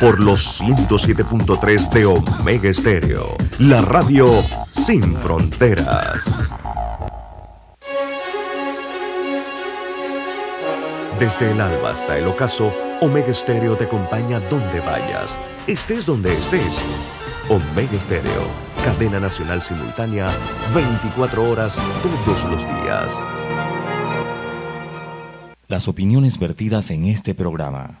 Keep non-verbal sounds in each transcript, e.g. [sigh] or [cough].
por los 107.3 de Omega Estéreo, la radio sin fronteras. Desde el alba hasta el ocaso, Omega Estéreo te acompaña donde vayas, estés donde estés. Omega Estéreo, cadena nacional simultánea, 24 horas todos los días. Las opiniones vertidas en este programa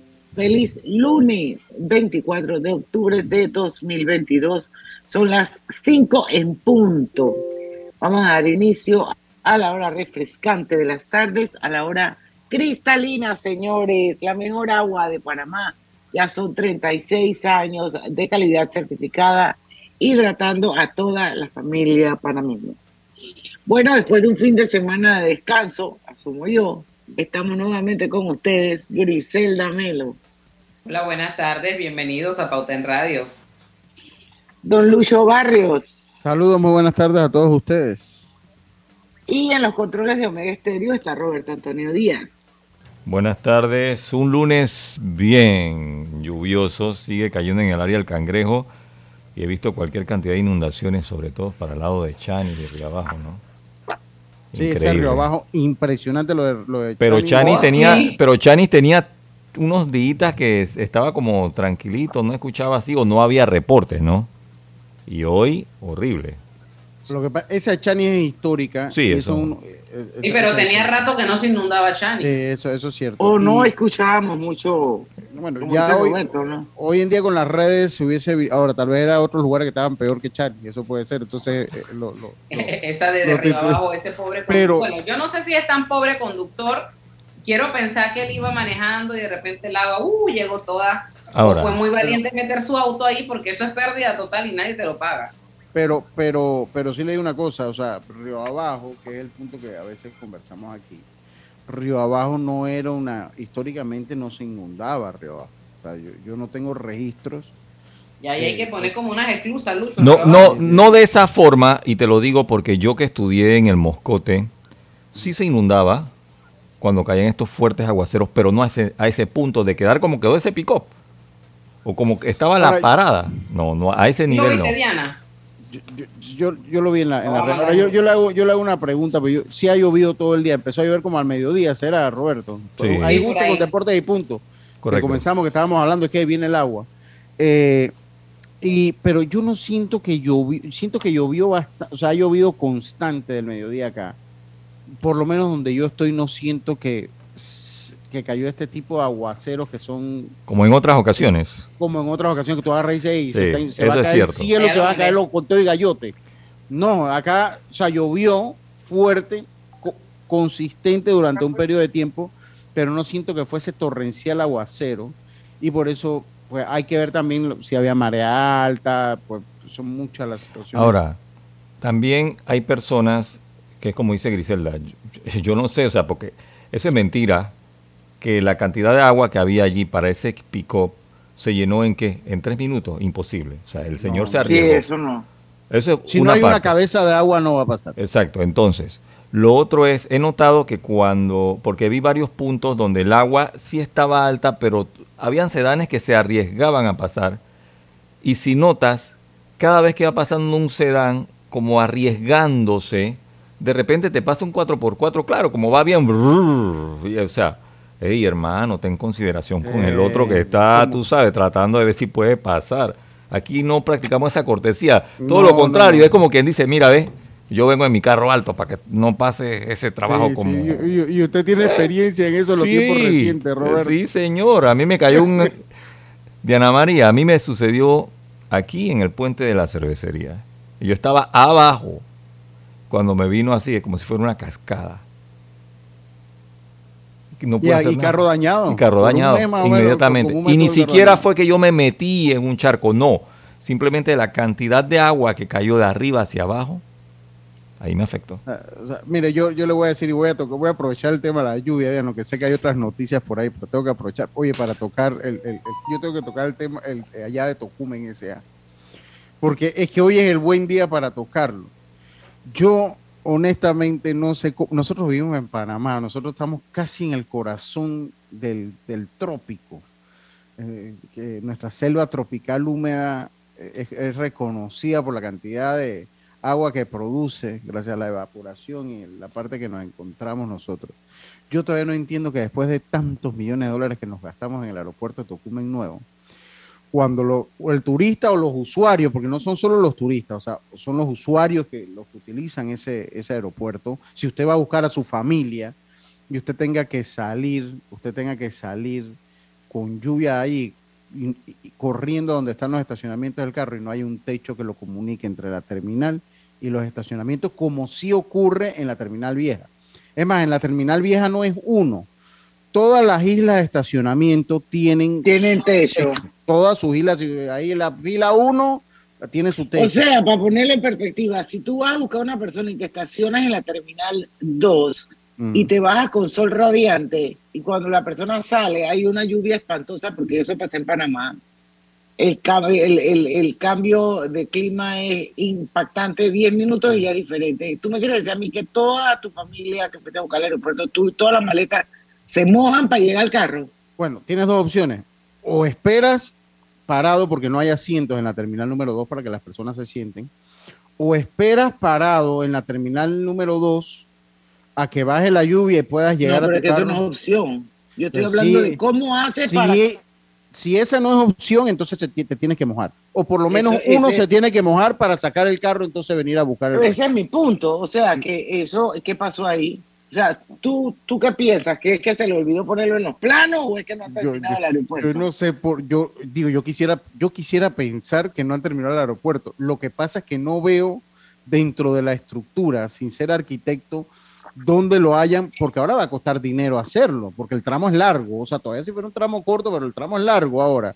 Feliz lunes 24 de octubre de 2022. Son las 5 en punto. Vamos a dar inicio a la hora refrescante de las tardes, a la hora cristalina, señores. La mejor agua de Panamá. Ya son 36 años de calidad certificada, hidratando a toda la familia panameña. Bueno, después de un fin de semana de descanso, asumo yo, Estamos nuevamente con ustedes, Griselda Melo. Hola, buenas tardes, bienvenidos a Pauta en Radio. Don Lucho Barrios. Saludos, muy buenas tardes a todos ustedes. Y en los controles de Omega Estéreo está Roberto Antonio Díaz. Buenas tardes, un lunes bien lluvioso, sigue cayendo en el área del Cangrejo y he visto cualquier cantidad de inundaciones, sobre todo para el lado de Chani, de Río Abajo, ¿no? Sí, ese río abajo, impresionante lo de, lo de pero Chani. tenía, pero Chani tenía unos días que estaba como tranquilito, no escuchaba así o no había reportes, ¿no? Y hoy, horrible. Lo que esa Chani es histórica. Sí, eso. sí, pero tenía rato que no se inundaba Chani. eso, eso es cierto. O no escuchábamos mucho. Bueno, ya hoy, hoy, en día con las redes se hubiese. Ahora, tal vez era otros lugares que estaban peor que Chani, eso puede ser. Entonces, eh, lo, [laughs] esa de, arriba abajo, ese pobre conductor. Bueno, yo no sé si es tan pobre conductor. Quiero pensar que él iba manejando y de repente el agua, uh, llegó toda. Ahora, fue muy valiente meter su auto ahí porque eso es pérdida total y nadie te lo paga. Pero, pero, pero sí le digo una cosa, o sea, Río Abajo, que es el punto que a veces conversamos aquí, Río Abajo no era una, históricamente no se inundaba Río Abajo. O sea, yo, yo no tengo registros. Y ahí hay que poner como unas exclusas, Lucho. No, no, no de esa forma, y te lo digo porque yo que estudié en el Moscote, sí se inundaba cuando caían estos fuertes aguaceros, pero no a ese, a ese punto de quedar como quedó ese pick-up. O como que estaba la parada. No, no, a ese nivel no. Yo, yo, lo vi en la, en Yo, yo, le hago, yo le hago una pregunta, pero si ha llovido todo el día. Empezó a llover como al mediodía, ¿será, Roberto? Hay gusto con deportes y punto. Correcto. comenzamos, que estábamos hablando, es que viene el agua. Eh, y, pero yo no siento que llovió, siento que llovió bastante, o sea, ha llovido constante del mediodía acá. Por lo menos donde yo estoy, no siento que que cayó este tipo de aguaceros que son... Como en otras ocasiones. Como en otras ocasiones que tú agarras y se, va a caer el cielo, se va a caer con todo y gallote. No, acá, o sea, llovió fuerte, consistente durante un periodo de tiempo, pero no siento que fuese torrencial aguacero. Y por eso pues, hay que ver también si había marea alta, pues son muchas las situaciones. Ahora, también hay personas que es como dice Griselda, yo, yo no sé, o sea, porque eso es mentira, que la cantidad de agua que había allí para ese pick-up se llenó en qué? En tres minutos. Imposible. O sea, el señor se arriesgó. Sí, eso no. si no hay una cabeza de agua no va a pasar. Exacto. Entonces, lo otro es, he notado que cuando, porque vi varios puntos donde el agua sí estaba alta, pero habían sedanes que se arriesgaban a pasar. Y si notas, cada vez que va pasando un sedán, como arriesgándose, de repente te pasa un 4x4, claro, como va bien, o sea, hey hermano, ten consideración con el otro que está, tú sabes, tratando de ver si puede pasar. Aquí no practicamos esa cortesía, todo lo contrario, es como quien dice, mira, ve, yo vengo en mi carro alto para que no pase ese trabajo como... Y, usted tiene experiencia en eso en los tiempos recientes, Roberto. Sí, señor, a mí me cayó un... [laughs] Diana María, a mí me sucedió aquí en el puente de la cervecería. Yo estaba abajo cuando me vino así, como si fuera una cascada y, carro dañado. Y carro dañado, inmediatamente. y ni siquiera fue que yo me metí en un charco, no. simplemente la cantidad de agua que cayó de arriba hacia abajo, ahí me afectó. Ah, mire, yo, yo le voy a decir y voy a, tocar, voy a aprovechar el tema de la lluvia, ya, que sé que hay otras noticias por ahí, pero tengo que aprovechar. Oye, para tocar, el, yo tengo que tocar el tema el, allá de Tocumen S.A. Porque es que hoy es el buen día para tocarlo. Yo honestamente no sé, nosotros vivimos en Panamá, nosotros estamos casi en el corazón del, trópico. Eh, nuestra selva tropical húmeda es, reconocida por la cantidad de agua que produce gracias a la evaporación y la parte que nos encontramos nosotros. Yo todavía no entiendo que después de tantos millones de dólares que nos gastamos en el aeropuerto de Tocumen Nuevo, cuando lo, el turista o los usuarios, porque no son solo los turistas, o sea, son los usuarios que los que utilizan ese, ese aeropuerto, si usted va a buscar a su familia y usted tenga que salir, usted tenga que salir con lluvia ahí, corriendo donde están los estacionamientos del carro y no hay un techo que lo comunique entre la terminal y los estacionamientos, como sí ocurre en la terminal vieja. Es más, en la terminal vieja no es uno. Todas las islas de estacionamiento tienen, tienen techo. Todas sus islas, ahí en la fila 1 tiene su techo. O sea, para ponerle en perspectiva, si tú vas a buscar a una persona y te estacionas en la terminal 2 y te bajas con sol radiante y cuando la persona sale hay una lluvia espantosa porque eso pasa en Panamá. El, el, el, el cambio de clima es impactante, 10 minutos y ya es diferente. Tú me quieres decir a mí que toda tu familia que fuiste a buscar al aeropuerto, tú y todas las maletas se mojan para llegar al carro. Bueno, tienes dos opciones. O esperas parado porque no hay asientos en la terminal número 2 para que las personas se sienten, o esperas parado en la terminal número 2 a que baje la lluvia y puedas llegar no, pero a que eso no es opción. Yo estoy pues hablando de cómo hace para... Si esa no es opción, entonces te, tienes que mojar. O por lo menos uno se tiene que mojar para sacar el carro, entonces venir a buscar el Ese es mi punto. O sea, que eso, ¿qué pasó ahí? O sea, ¿tú, ¿tú qué piensas? ¿Que es que se le olvidó ponerlo en los planos o es que no ha terminado el aeropuerto? Yo no sé, por, yo digo, yo quisiera, yo quisiera pensar que no han terminado el aeropuerto. Lo que pasa es que no veo dentro de la estructura, sin ser arquitecto, dónde lo hayan, porque ahora va a costar dinero hacerlo, porque el tramo es largo, o sea, todavía si fuera un tramo corto, pero el tramo es largo ahora.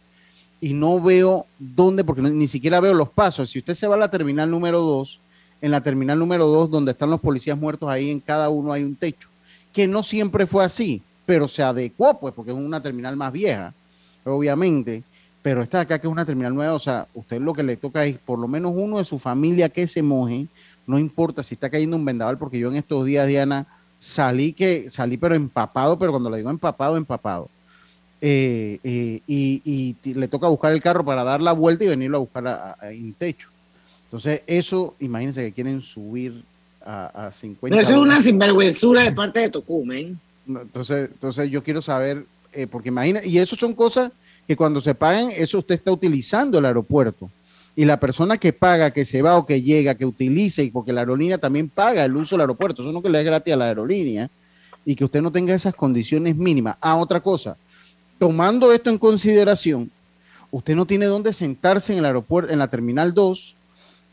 Y no veo dónde, porque ni siquiera veo los pasos. Si usted se va a la terminal número 2, en la terminal número 2, donde están los policías muertos, ahí en cada uno hay un techo, que no siempre fue así, pero se adecuó, pues, porque es una terminal más vieja, obviamente. Pero esta acá, que es una terminal nueva, o sea, usted lo que le toca es por lo menos uno de su familia que se moje, no importa si está cayendo un vendaval, porque yo en estos días, Diana, salí que salí pero empapado, pero cuando le digo empapado, empapado. Eh, eh, y, le toca buscar el carro para dar la vuelta y venirlo a buscar a, en techo. Entonces, eso, imagínense que quieren subir a, a 50. eso es una sinvergüenzura de parte de Tocumen. Entonces, entonces yo quiero saber, eh, porque imagina, y eso son cosas que cuando se pagan, eso usted está utilizando el aeropuerto y la persona que paga, que se va o que llega, que utilice, y porque la aerolínea también paga el uso del aeropuerto, eso no que le es gratis a la aerolínea, y que usted no tenga esas condiciones mínimas. Ah, otra cosa, tomando esto en consideración, usted no tiene dónde sentarse en el aeropuerto, en la terminal 2.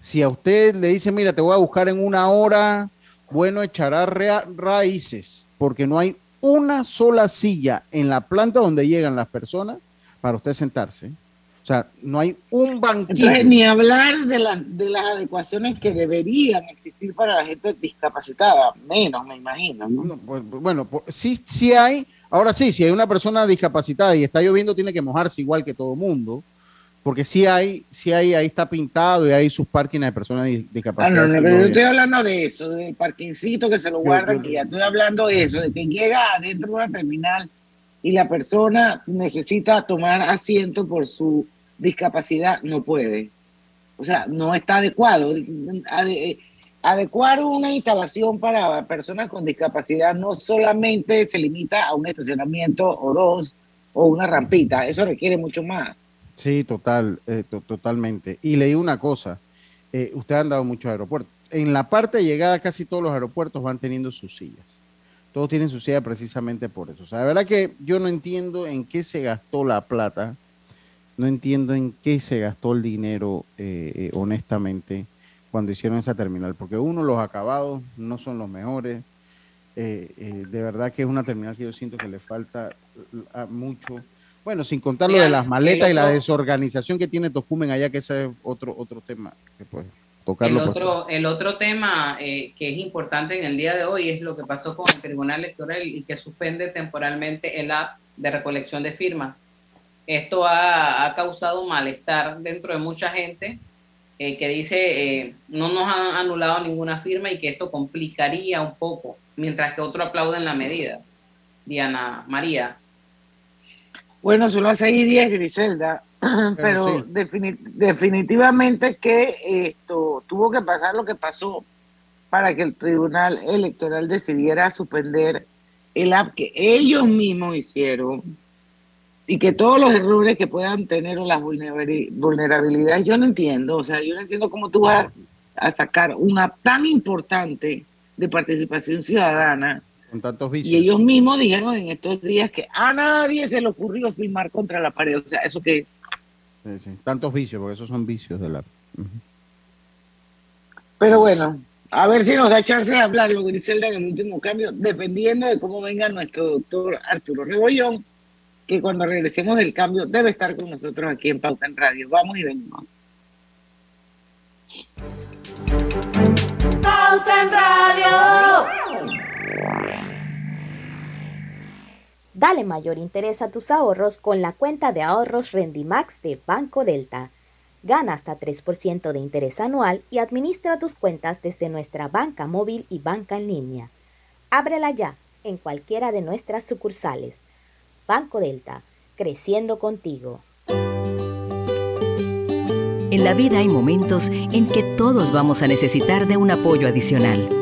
Si a usted le dice, mira, te voy a buscar en una hora, bueno, echará raíces, porque no hay una sola silla en la planta donde llegan las personas para usted sentarse. O sea, no hay un banquillo. ni hablar de, de las adecuaciones que deberían existir para la gente discapacitada, menos me imagino. Pues, bueno, pues, sí, sí hay. Ahora sí, si hay una persona discapacitada y está lloviendo, tiene que mojarse igual que todo mundo. Porque sí hay, sí hay, ahí está pintado y hay sus parkings de personas discapacitadas. Ah, no, no, pero yo estoy hablando de eso, del parkingcito que se lo guardan, que ya estoy hablando de eso, de que llega adentro de una terminal y la persona necesita tomar asiento por su discapacidad, no puede. O sea, no está adecuado. adecuar una instalación para personas con discapacidad no solamente se limita a un estacionamiento o dos o una rampita, eso requiere mucho más. Sí, total, eh, totalmente. Y le digo una cosa, eh, usted ha andado muchos aeropuertos. En la parte de llegada casi todos los aeropuertos van teniendo sus sillas. Todos tienen su silla precisamente por eso. O sea, la verdad que yo no entiendo en qué se gastó la plata, no entiendo en qué se gastó el dinero, eh, eh, honestamente, cuando hicieron esa terminal, porque uno, los acabados no son los mejores. Eh, de verdad que es una terminal que yo siento que le falta mucho. Bueno, sin contar lo de las maletas y la desorganización que tiene Tocumen allá, que ese es otro, otro tema que puede tocarlo. El otro, el otro tema eh, que es importante en el día de hoy es lo que pasó con el Tribunal Electoral y que suspende temporalmente el app de recolección de firmas. Esto ha, ha causado malestar dentro de mucha gente eh, que dice eh, no nos han anulado ninguna firma y que esto complicaría un poco, mientras que otros aplauden la medida. Diana María. Bueno, solo hace ahí 10, Griselda, [clears throat] pero, definitivamente que esto tuvo que pasar lo que pasó para que el Tribunal Electoral decidiera suspender el app que ellos mismos hicieron y que todos los errores que puedan tener o las vulnerabilidades, yo no entiendo, o sea, yo no entiendo cómo tú vas a sacar un app tan importante de participación ciudadana. Con tantos vicios. Y ellos mismos dijeron en estos días que a nadie se le ocurrió filmar contra la pared, o sea, ¿eso qué es? Sí, sí. Tantos vicios, porque esos son vicios de la... Pero bueno, a ver si nos da chance de hablar, lo Griselda, en el último cambio, dependiendo de cómo venga nuestro doctor Arturo Rebollón que cuando regresemos del cambio debe estar con nosotros aquí en Pauta en Radio. Vamos y venimos. Pauta en Radio. Dale mayor interés a tus ahorros con la cuenta de ahorros Rendimax de Banco Delta. Gana hasta 3% de interés anual y administra tus cuentas desde nuestra banca móvil y banca en línea. Ábrela ya en cualquiera de nuestras sucursales Banco Delta, creciendo contigo. En la vida hay momentos en que todos vamos a necesitar de un apoyo adicional.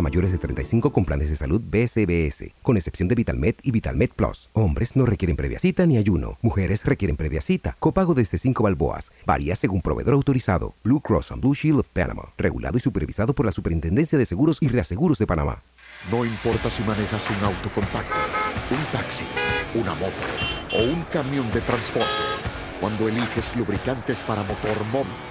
mayores de 35 con planes de salud BCBS, con excepción de VitalMed y VitalMed Plus. Hombres no requieren previa cita ni ayuno. Mujeres requieren previa cita. Copago desde 5 balboas. Varía según proveedor autorizado. Blue Cross and Blue Shield of Panama. Regulado y supervisado por la Superintendencia de Seguros y Reaseguros de Panamá. No importa si manejas un auto compacto, un taxi, una moto o un camión de transporte. Cuando eliges lubricantes para motor móvil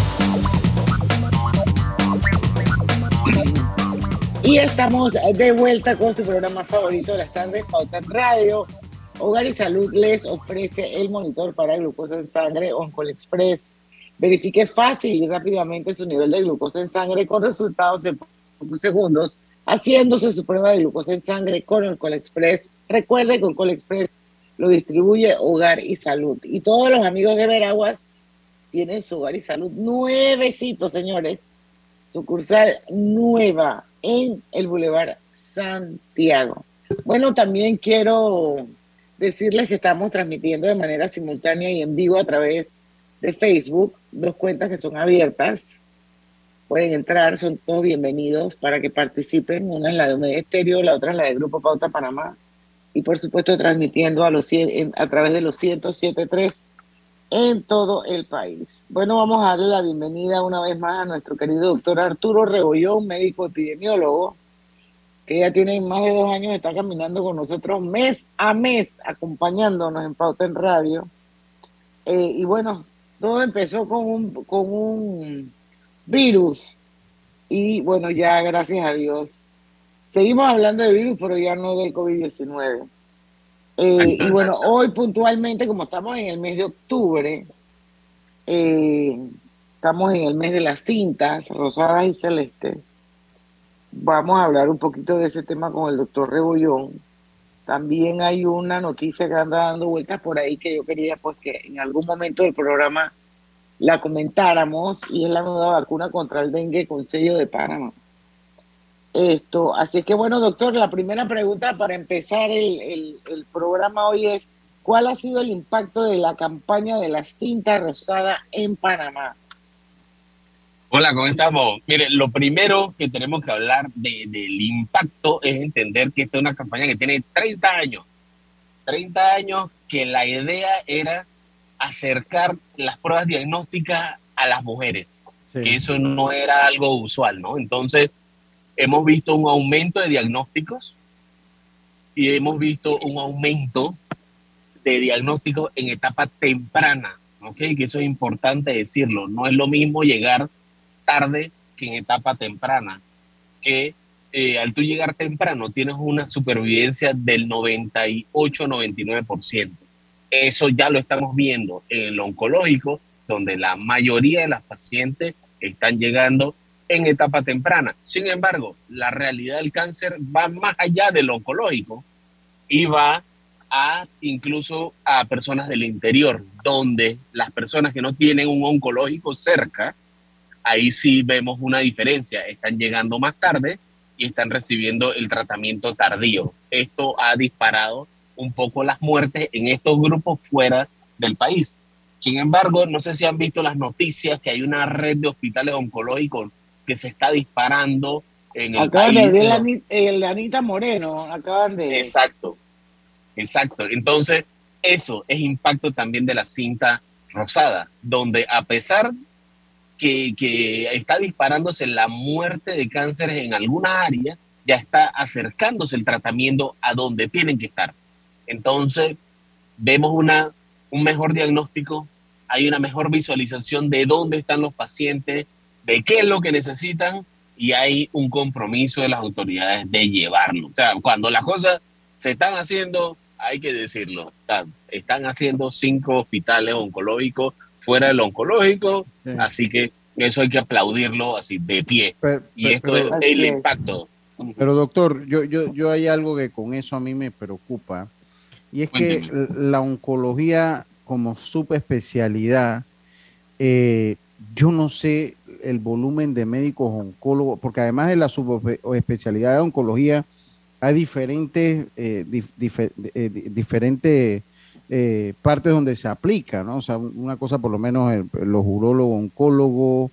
Y estamos de vuelta con su programa favorito de las tardes, Pauta en Radio. Hogar y Salud les ofrece el monitor para glucosa en sangre Oncol Express. Verifique fácil y rápidamente su nivel de glucosa en sangre con resultados en pocos segundos, haciéndose su prueba de glucosa en sangre con Oncol Express. Recuerde que Oncol Express lo distribuye Hogar y Salud. Y todos los amigos de Veraguas tienen su Hogar y Salud nuevecito, señores. Sucursal nueva en el Boulevard Santiago. Bueno, también quiero decirles que estamos transmitiendo de manera simultánea y en vivo a través de Facebook, dos cuentas que son abiertas. Pueden entrar, son todos bienvenidos para que participen. Una es la de Estéreo, la otra es la de Grupo Pauta Panamá. Y por supuesto transmitiendo a, los, a través de los 107.3 en todo el país. Bueno, vamos a darle la bienvenida una vez más a nuestro querido doctor Arturo Rebollón, médico epidemiólogo, que ya tiene más de dos años, está caminando con nosotros mes a mes, acompañándonos en Pauta en Radio. Eh, y bueno, todo empezó con un, con un virus y bueno, ya gracias a Dios. Seguimos hablando de virus, pero ya no del COVID-19. Eh, y bueno, hoy puntualmente, como estamos en el mes de octubre, eh, estamos en el mes de las cintas rosadas y celestes vamos a hablar un poquito de ese tema con el doctor Rebollón. También hay una noticia que anda dando vueltas por ahí que yo quería pues que en algún momento del programa la comentáramos y es la nueva vacuna contra el dengue con sello de Panamá. Esto, así que bueno, doctor, la primera pregunta para empezar el, el programa hoy es, ¿cuál ha sido el impacto de la campaña de la cinta rosada en Panamá? Hola, ¿cómo estamos? Mire, lo primero que tenemos que hablar del impacto es entender que esta es una campaña que tiene 30 años. 30 años que la idea era acercar las pruebas diagnósticas a las mujeres, que eso no era algo usual, ¿no? Entonces, hemos visto un aumento de diagnósticos y hemos visto un aumento de diagnósticos en etapa temprana, ¿ok? Que eso es importante decirlo. No es lo mismo llegar tarde que en etapa temprana, que eh, al tú llegar temprano tienes una supervivencia del 98-99%. Eso ya lo estamos viendo en el oncológico, donde la mayoría de las pacientes están llegando en etapa temprana. Sin embargo, la realidad del cáncer va más allá del oncológico y va a incluso a personas del interior, donde las personas que no tienen un oncológico cerca ahí sí vemos una diferencia. Están llegando más tarde y están recibiendo el tratamiento tardío. Esto ha disparado un poco las muertes en estos grupos fuera del país. Sin embargo, no sé si han visto las noticias que hay una red de hospitales oncológicos que se está disparando en el acaban país. De ver el Anita Moreno, acaban de... Exacto, exacto. Entonces, eso es impacto también de la cinta rosada, donde a pesar que, está disparándose la muerte de cánceres en alguna área, ya está acercándose el tratamiento a donde tienen que estar. Entonces, vemos una, un mejor diagnóstico, hay una mejor visualización de dónde están los pacientes, de qué es lo que necesitan y hay un compromiso de las autoridades de llevarlo. O sea, cuando las cosas se están haciendo, hay que decirlo, están haciendo cinco hospitales oncológicos fuera del oncológico, así que eso hay que aplaudirlo así de pie. y esto es el impacto. Pero doctor, yo, yo, yo hay algo que con eso a mí me preocupa, y es que la oncología como subespecialidad, eh, yo no sé el volumen de médicos oncólogos, porque además de la subespecialidad de oncología, hay diferentes, eh, eh, diferentes eh, partes donde se aplica, ¿no? O sea, una cosa por lo menos los urólogos oncólogos,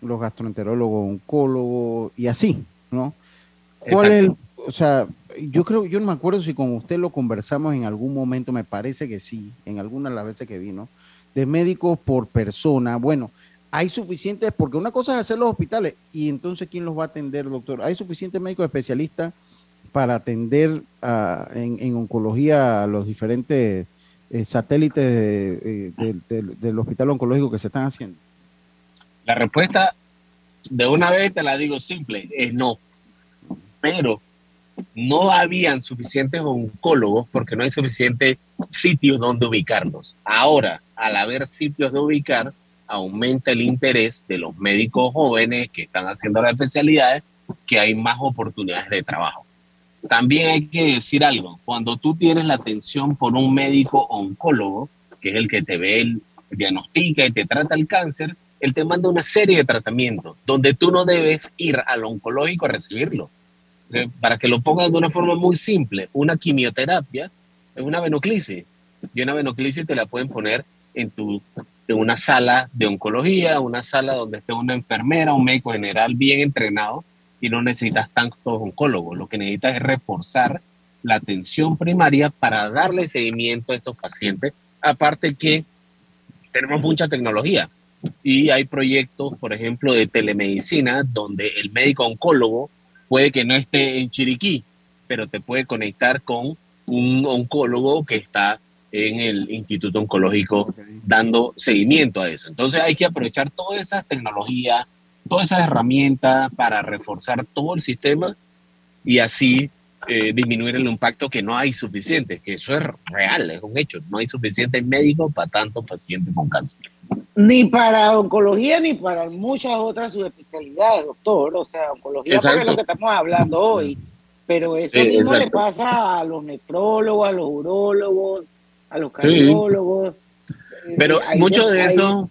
los gastroenterólogos oncólogos y así, ¿no? ¿Cuál es o sea, yo creo, yo no me acuerdo si con usted lo conversamos en algún momento, me parece que sí, en alguna de las veces que vino, de médicos por persona. Bueno, hay suficientes, porque una cosa es hacer los hospitales, y entonces ¿quién los va a atender, doctor? ¿Hay suficientes médicos especialistas para atender en, oncología a los diferentes eh, satélites eh, del hospital oncológico que se están haciendo? La respuesta, de una vez te la digo simple, es no. Pero no habían suficientes oncólogos porque no hay suficientes sitios donde ubicarlos. Ahora, al haber sitios de ubicar, aumenta el interés de los médicos jóvenes que están haciendo las especialidades, que hay más oportunidades de trabajo. También hay que decir algo, cuando tú tienes la atención por un médico oncólogo, que es el que te ve, el, diagnostica y te trata el cáncer, él te manda una serie de tratamientos donde tú no debes ir al oncológico a recibirlo para que lo pongan de una forma muy simple, una quimioterapia es una venoclisis. Y una venoclisis te la pueden poner en, tu, en una sala de oncología, una sala donde esté una enfermera, un médico general bien entrenado y no necesitas tantos oncólogos. Lo que necesitas es reforzar la atención primaria para darle seguimiento a estos pacientes. Aparte que tenemos mucha tecnología y hay proyectos, por ejemplo, de telemedicina donde el médico oncólogo puede que no esté en Chiriquí, pero te puede conectar con un oncólogo que está en el Instituto Oncológico dando seguimiento a eso. Entonces hay que aprovechar todas esas tecnologías, todas esas herramientas para reforzar todo el sistema y así eh, disminuir el impacto que no hay suficiente, que eso es real, es un hecho. No hay suficiente médicos para tantos pacientes con cáncer. Ni para oncología ni para muchas otras subespecialidades, doctor. O sea, oncología es lo que estamos hablando hoy. Pero eso mismo le pasa a los nefrólogos, a los urólogos, a los cardiólogos. Pero mucho de eso,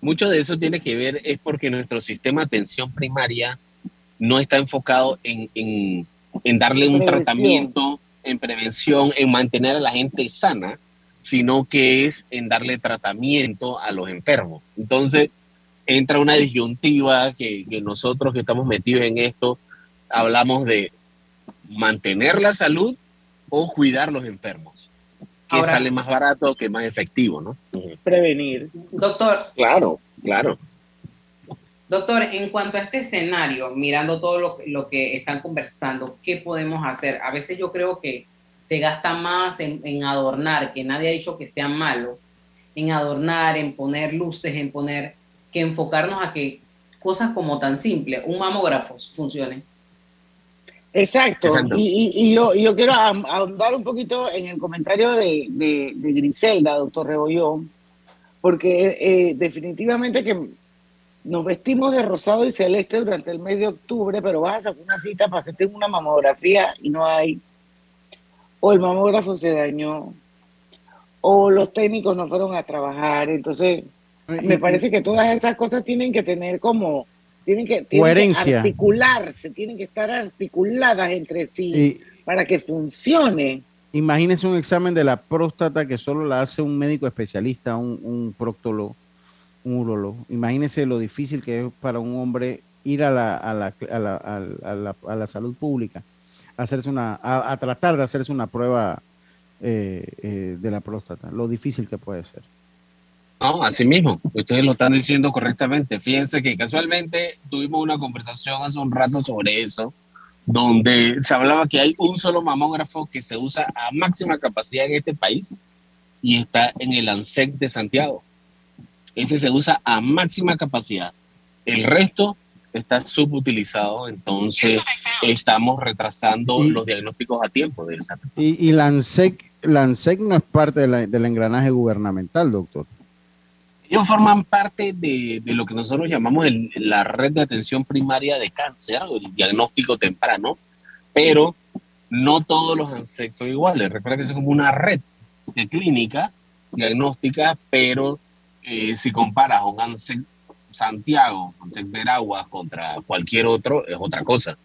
mucho de eso tiene que ver es porque nuestro sistema de atención primaria no está enfocado en, en darle un tratamiento, en prevención, en mantener a la gente sana, sino que es en darle tratamiento a los enfermos. Entonces, entra una disyuntiva que, nosotros que estamos metidos en esto, hablamos de mantener la salud o cuidar los enfermos. Que sale más barato, que más efectivo, ¿no? Prevenir. Doctor. Claro, claro. Doctor, en cuanto a este escenario, mirando todo lo, lo, que están conversando, ¿qué podemos hacer? A veces yo creo que se gasta más en, adornar, que nadie ha dicho que sea malo, en adornar, en poner luces, en poner, que enfocarnos a que cosas como tan simples, un mamógrafo funcione. Exacto. Y, y, yo, yo, quiero ahondar un poquito en el comentario de, de, Griselda, doctor Rebollón, porque eh, definitivamente que nos vestimos de rosado y celeste durante el mes de octubre, pero vas a sacar una cita para hacerte una mamografía y no hay. O el mamógrafo se dañó, o los técnicos no fueron a trabajar. Entonces, me parece que todas esas cosas tienen que tener como, tienen que, articularse, tienen que estar articuladas entre sí para que funcione. Imagínese un examen de la próstata que solo la hace un médico especialista, un, un proctólogo un urologo. Imagínese lo difícil que es para un hombre ir a la, a la, a la, a la, a la salud pública, a, hacerse una, a, tratar de hacerse una prueba eh, eh, de la próstata, lo difícil que puede ser. No, así mismo, ustedes lo están diciendo correctamente. Fíjense que casualmente tuvimos una conversación hace un rato sobre eso, donde se hablaba que hay un solo mamógrafo que se usa a máxima capacidad en este país y está en el ANSEC de Santiago. Ese se usa a máxima capacidad. El resto está subutilizado, entonces estamos retrasando los diagnósticos a tiempo de esa Y, y LANSEC, LANSEC no es parte del engranaje gubernamental, doctor. Ellos forman parte de, lo que nosotros llamamos la red de atención primaria de cáncer, el diagnóstico temprano, pero no todos los ANSEC son iguales. Recuerda que es como una red de clínica diagnóstica, pero eh, si comparas un ANSEC Santiago, ANSEC Veraguas contra cualquier otro, es otra cosa,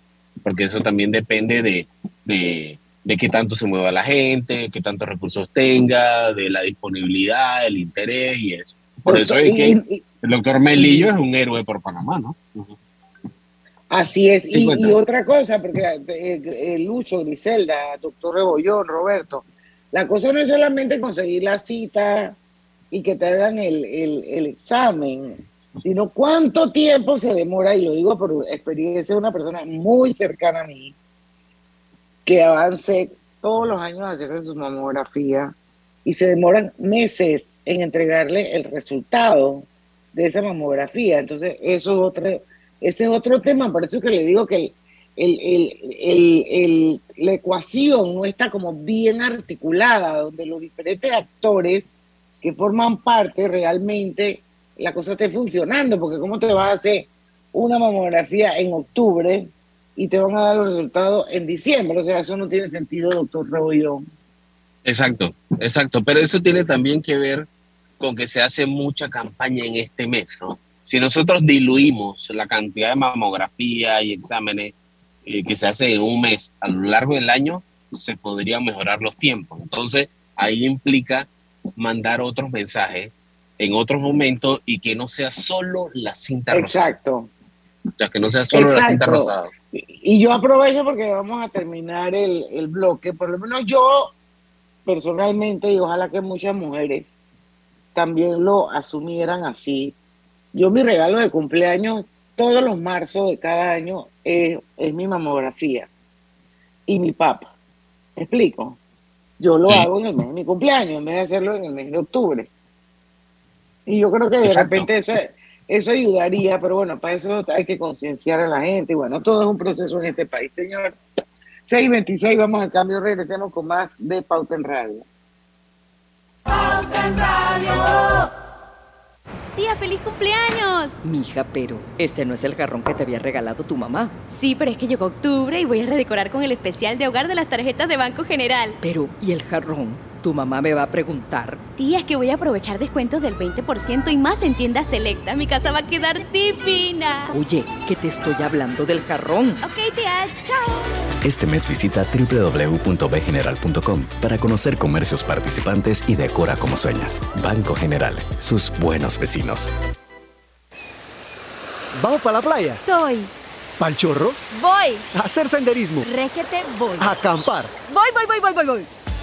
porque eso también depende de, de, de qué tanto se mueva la gente, qué tantos recursos tenga, de la disponibilidad, el interés y eso. Por eso es que el doctor Melillo es un héroe por Panamá, ¿no? Así es. Y, otra cosa, porque eh, eh, Lucho, Griselda, doctor Rebollón, Roberto, la cosa no es solamente conseguir la cita y que te hagan el, el, examen. sino cuánto tiempo se demora, y lo digo por experiencia de una persona muy cercana a mí, que avance todos los años a hacerse su mamografía y se demoran meses en entregarle el resultado de esa mamografía. Entonces, eso es otro, ese es otro tema, por eso que le digo que el, el, la ecuación no está como bien articulada, donde los diferentes actores que forman parte realmente la cosa esté funcionando, porque ¿cómo te vas a hacer una mamografía en octubre y te van a dar los resultados en diciembre? O sea, eso no tiene sentido, doctor Rebollón. Exacto, exacto, pero eso tiene también que ver con que se hace mucha campaña en este mes, ¿no? Si nosotros diluimos la cantidad de mamografía y exámenes eh, que se hace en un mes a lo largo del año, se podrían mejorar los tiempos. Entonces, ahí implica mandar otros mensajes en otros momentos y que no sea solo la cinta rosada. Exacto. O sea, que no sea solo la cinta rosada. Y, yo aprovecho porque vamos a terminar el, el bloque. Por lo menos yo, personalmente, y ojalá que muchas mujeres también lo asumieran así. Yo mi regalo de cumpleaños, todos los marzos de cada año, es, es mi mamografía y mi papa. ¿Me explico? Yo lo hago en el mes de mi cumpleaños, en vez de hacerlo en el mes de octubre. Y yo creo que de repente eso, eso ayudaría, pero bueno, para eso hay que concienciar a la gente. Y bueno, todo es un proceso en este país, señor. 626, vamos al cambio, regresemos con más de Pauta en Radio. Pauta en Radio. Tía, feliz cumpleaños. Mija, pero este no es el jarrón que te había regalado tu mamá. Sí, pero es que llegó octubre y voy a redecorar con el especial de hogar de las tarjetas de Banco General. Pero, ¿y el jarrón? Tu mamá me va a preguntar. Tía, es que voy a aprovechar descuentos del 20% y más en tiendas selecta. Mi casa va a quedar divina. Oye, que te estoy hablando del jarrón. Ok, tía, chao. Este mes visita www.bgeneral.com para conocer comercios participantes y decora como sueñas. Banco General, sus buenos vecinos. ¿Vamos para la playa? Soy. ¿Pal chorro? Voy. A hacer senderismo. Régete, voy. A acampar. Voy, voy, voy, voy, voy, voy.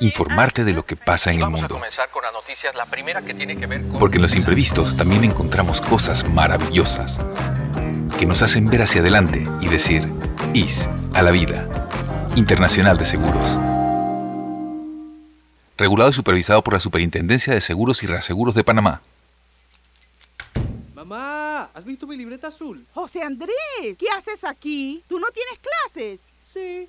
informarte de lo que pasa en el mundo. Porque en los imprevistos también encontramos cosas maravillosas que nos hacen ver hacia adelante y decir, IS a la vida. Internacional de Seguros. Regulado y supervisado por la Superintendencia de Seguros y Reaseguros de Panamá. Mamá, ¿has visto mi libreta azul? José Andrés, ¿qué haces aquí? ¿Tú no tienes clases? Sí,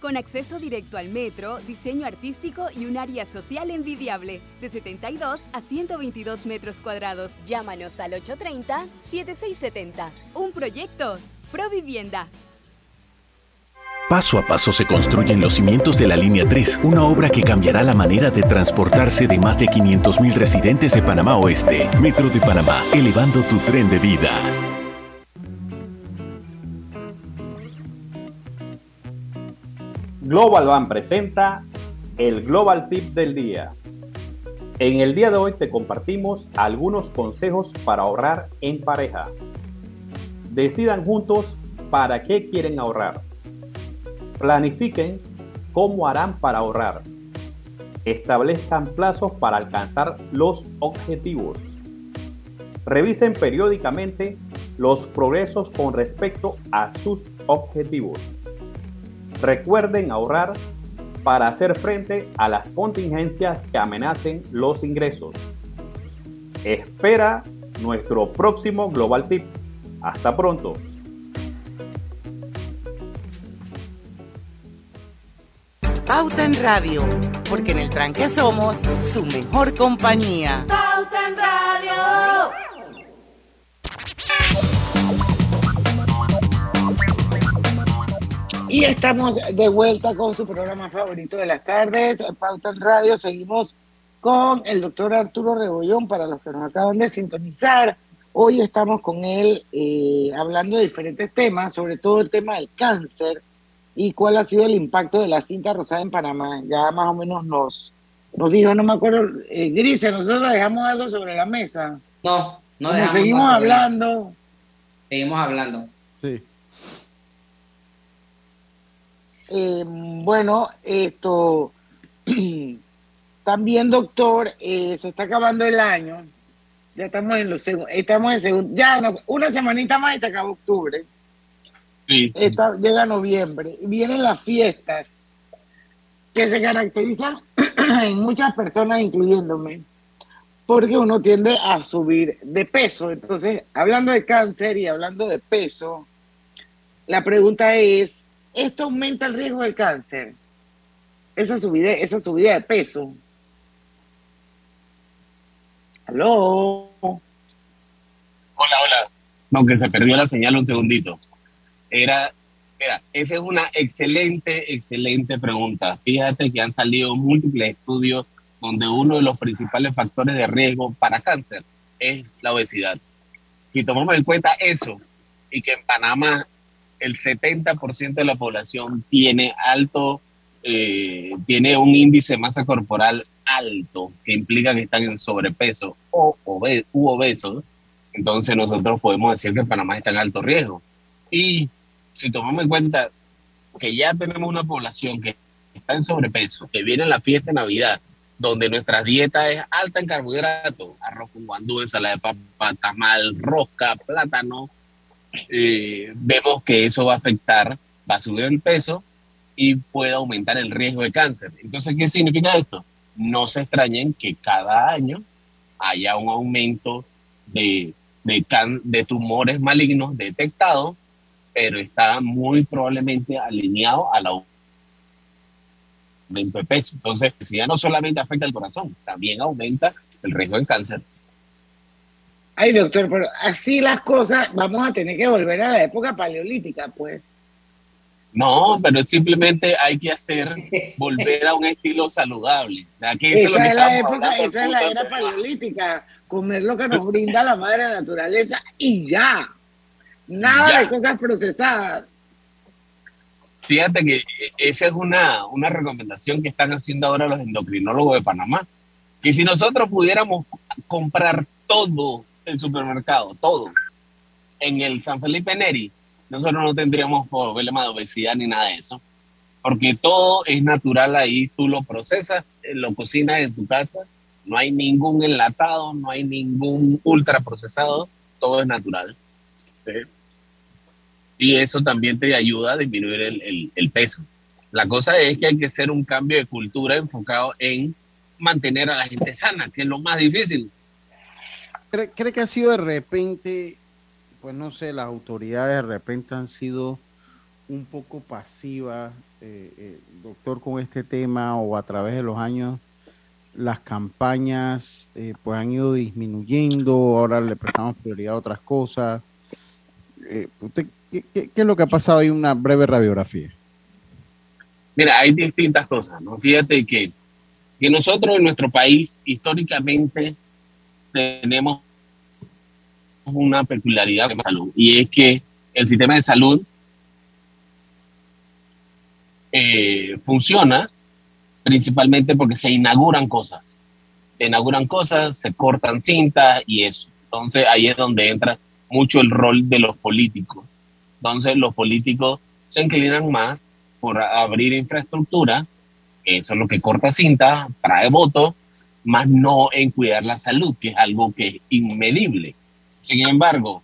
con acceso directo al metro, diseño artístico y un área social envidiable, de 72 a 122 metros cuadrados. Llámanos al 830-7670. Un proyecto, Provivienda. Paso a paso se construyen los cimientos de la Línea 3, una obra que cambiará la manera de transportarse de más de 500.000 residentes de Panamá Oeste. Metro de Panamá, elevando tu tren de vida. Global Ban presenta el Global Tip del día. En el día de hoy te compartimos algunos consejos para ahorrar en pareja. Decidan juntos para qué quieren ahorrar. Planifiquen cómo harán para ahorrar. Establezcan plazos para alcanzar los objetivos. Revisen periódicamente los progresos con respecto a sus objetivos. Recuerden ahorrar para hacer frente a las contingencias que amenacen los ingresos. Espera nuestro próximo Global Tip. Hasta pronto. Pauta en Radio, porque en el tranque somos su mejor compañía. Pauta en Radio. Y estamos de vuelta con su programa favorito de las tardes, Pauta en Radio. Seguimos con el doctor Arturo Rebollón, para los que nos acaban de sintonizar. Hoy estamos con él eh, hablando de diferentes temas, sobre todo el tema del cáncer y cuál ha sido el impacto de la cinta rosada en Panamá. Ya más o menos nos, nos dijo, no me acuerdo, eh, Grise, nosotros dejamos algo sobre la mesa. No, no dejamos seguimos hablando. Seguimos hablando. Sí. Eh, bueno, esto [clears throat] también, doctor, eh, se está acabando el año. Ya estamos en los estamos en segundo, ya una semanita más y se acaba octubre. Sí. llega noviembre. Vienen las fiestas que se caracterizan [clears throat] en muchas personas, incluyéndome, porque uno tiende a subir de peso. Entonces, hablando de cáncer y hablando de peso, la pregunta es, ¿esto aumenta el riesgo del cáncer? Esa subida, esa subida de peso. ¿Aló? Hola, hola. No, que se perdió la señal un segundito. Era, era, esa es una excelente, excelente pregunta. Fíjate que han salido múltiples estudios donde uno de los principales factores de riesgo para cáncer es la obesidad. Si tomamos en cuenta eso y que en Panamá el 70% de la población tiene alto, eh, tiene un índice de masa corporal alto, que implica que están en sobrepeso o u obesos, entonces nosotros podemos decir que Panamá está en alto riesgo. Y si tomamos en cuenta que ya tenemos una población que está en sobrepeso, que viene en la fiesta de Navidad, donde nuestra dieta es alta en carbohidratos, arroz con guandú, ensalada de papa, tamal, rosca, plátano, eh, vemos que eso va a afectar, va a subir el peso y puede aumentar el riesgo de cáncer. Entonces, ¿qué significa esto? No se extrañen que cada año haya un aumento de, de, de tumores malignos detectados pero está muy probablemente alineado a la aumento de peso. Entonces, si ya no solamente afecta el corazón, también aumenta el riesgo de cáncer. Ay, doctor, pero así las cosas, vamos a tener que volver a la época paleolítica, pues. No, pero simplemente hay que hacer, volver a un estilo saludable. esa, es, la época, esa es la era paleolítica, comer lo que nos brinda la madre naturaleza y ya. Nada de cosas procesadas. Fíjate que esa es una, una recomendación que están haciendo ahora los endocrinólogos de Panamá. Que si nosotros pudiéramos comprar todo el supermercado, todo, en el San Felipe Neri, nosotros no tendríamos problema de obesidad ni nada de eso. Porque todo es natural ahí, tú lo procesas, lo cocinas en tu casa, no hay ningún enlatado, no hay ningún ultra procesado, todo es natural. ¿sí? y eso también te ayuda a disminuir el, peso. La cosa es que hay que hacer un cambio de cultura enfocado en mantener a la gente sana, que es lo más difícil. ¿Cree, que ha sido de repente, pues no sé, las autoridades de repente han sido un poco pasivas, eh, eh, doctor, con este tema o a través de los años? las campañas eh, pues han ido disminuyendo, ahora le prestamos prioridad a otras cosas. ¿Usted ¿Qué, es lo que ha pasado ahí? Una breve radiografía. Mira, hay distintas cosas, ¿no? Fíjate que, que nosotros en nuestro país históricamente tenemos una peculiaridad de salud y es que el sistema de salud eh, funciona principalmente porque se inauguran cosas. Se inauguran cosas, se cortan cintas y eso. Entonces ahí es donde entra mucho el rol de los políticos. Entonces los políticos se inclinan más por abrir infraestructura, que eso es lo que corta cinta, trae votos, más no en cuidar la salud, que es algo que es inmedible. Sin embargo,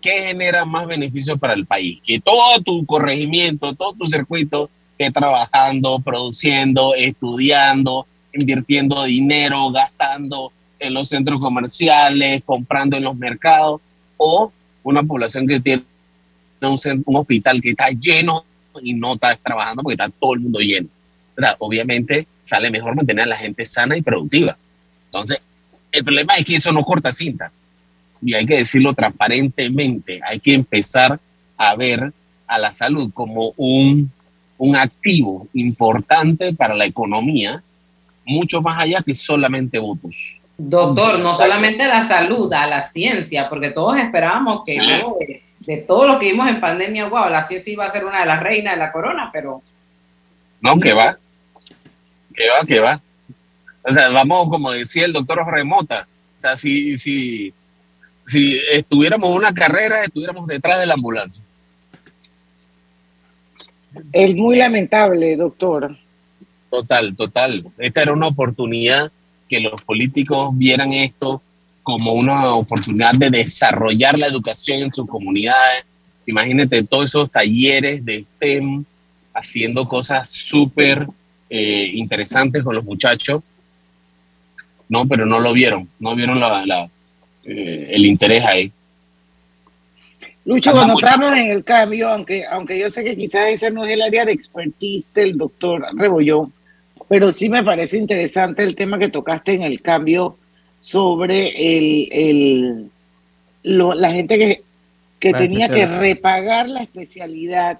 ¿qué genera más beneficio para el país? Que todo tu corregimiento, todo tu circuito esté trabajando, produciendo, estudiando, invirtiendo dinero, gastando en los centros comerciales, comprando en los mercados, o una población que tiene un, un hospital que está lleno y no está trabajando porque está todo el mundo lleno. Obviamente sale mejor mantener a la gente sana y productiva. Entonces, el problema es que eso no corta cinta. Y hay que decirlo transparentemente. Hay que empezar a ver a la salud como un, un activo importante para la economía, mucho más allá que solamente votos. Doctor, no solamente a la salud, a la ciencia, porque todos esperábamos que de, todo lo que vimos en pandemia, wow, la ciencia iba a ser una de las reinas de la corona, pero... No, que va, que va, que va. O sea, vamos, como decía el doctor Remota, o sea, si, si, si estuviéramos en una carrera, estuviéramos detrás de la ambulancia. Es muy lamentable, doctor. Total, total. Esta era una oportunidad que los políticos vieran esto como una oportunidad de desarrollar la educación en sus comunidades. Imagínate todos esos talleres de STEM haciendo cosas súper eh, interesantes con los muchachos. No, pero no lo vieron, no vieron la, eh, el interés ahí. Lucho, cuando estamos en el cambio, aunque, aunque yo sé que quizás ese no es el área de expertise del doctor Rebolló, pero sí me parece interesante el tema que tocaste en el cambio sobre el, el la gente que, que tenía que repagar la especialidad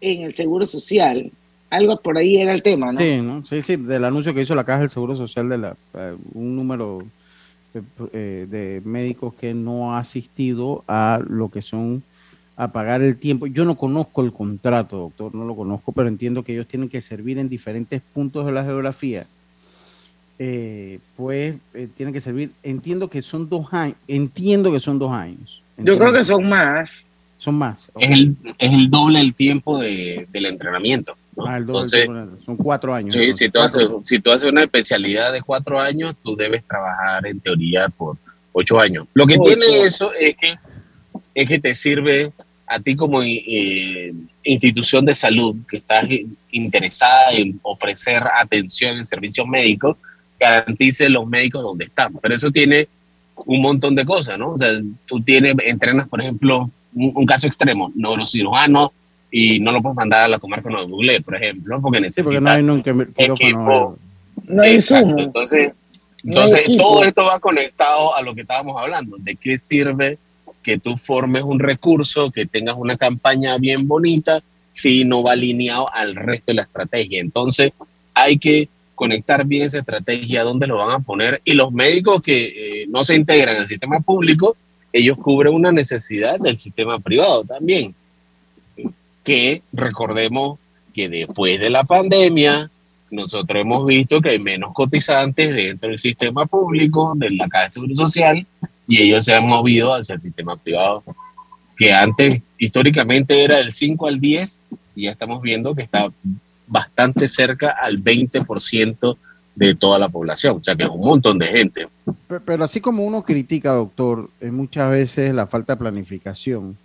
en el Seguro Social. Algo por ahí era el tema, ¿no? Sí, ¿no? sí, sí, del anuncio que hizo la Caja del Seguro Social de la, eh, un número eh, de médicos que no ha asistido a lo que son a pagar el tiempo. Yo no conozco el contrato, doctor, no lo conozco, pero entiendo que ellos tienen que servir en diferentes puntos de la geografía. Eh, pues eh, tienen que servir, entiendo que son dos años, entiendo que son dos años. Yo creo que son más. Son más. Es, el, es el doble el tiempo de, del entrenamiento. Ah, Entonces, son cuatro años. Sí, si, tú haces, si tú haces una especialidad de cuatro años, tú debes trabajar en teoría por ocho años. Lo que tiene eso es que, es que te sirve a ti como eh, institución de salud que estás interesada en ofrecer atención en servicios médicos, garantice los médicos donde están. Pero eso tiene un montón de cosas, ¿no? O sea, tú tienes, entrenas, por ejemplo, un, caso extremo, neurocirujano, y no lo puedes mandar a la comarca de Google, por ejemplo, porque necesitas sí, porque no hay nunca, equipo. No hay Exacto. Entonces, entonces todo esto va conectado a lo que estábamos hablando, de qué sirve que tú formes un recurso, que tengas una campaña bien bonita, si no va alineado al resto de la estrategia. Entonces, hay que conectar bien esa estrategia, dónde lo van a poner. Y los médicos que eh, no se integran al sistema público, ellos cubren una necesidad del sistema privado también. Que recordemos que después de la pandemia, nosotros hemos visto que hay menos cotizantes dentro del sistema público, de la Caja de Seguro Social, y ellos se han movido hacia el sistema privado, que antes históricamente era del 5 al 10 y ya estamos viendo que está bastante cerca al 20% de toda la población, o sea que es un montón de gente. Pero así como uno critica, doctor, muchas veces la falta de planificación.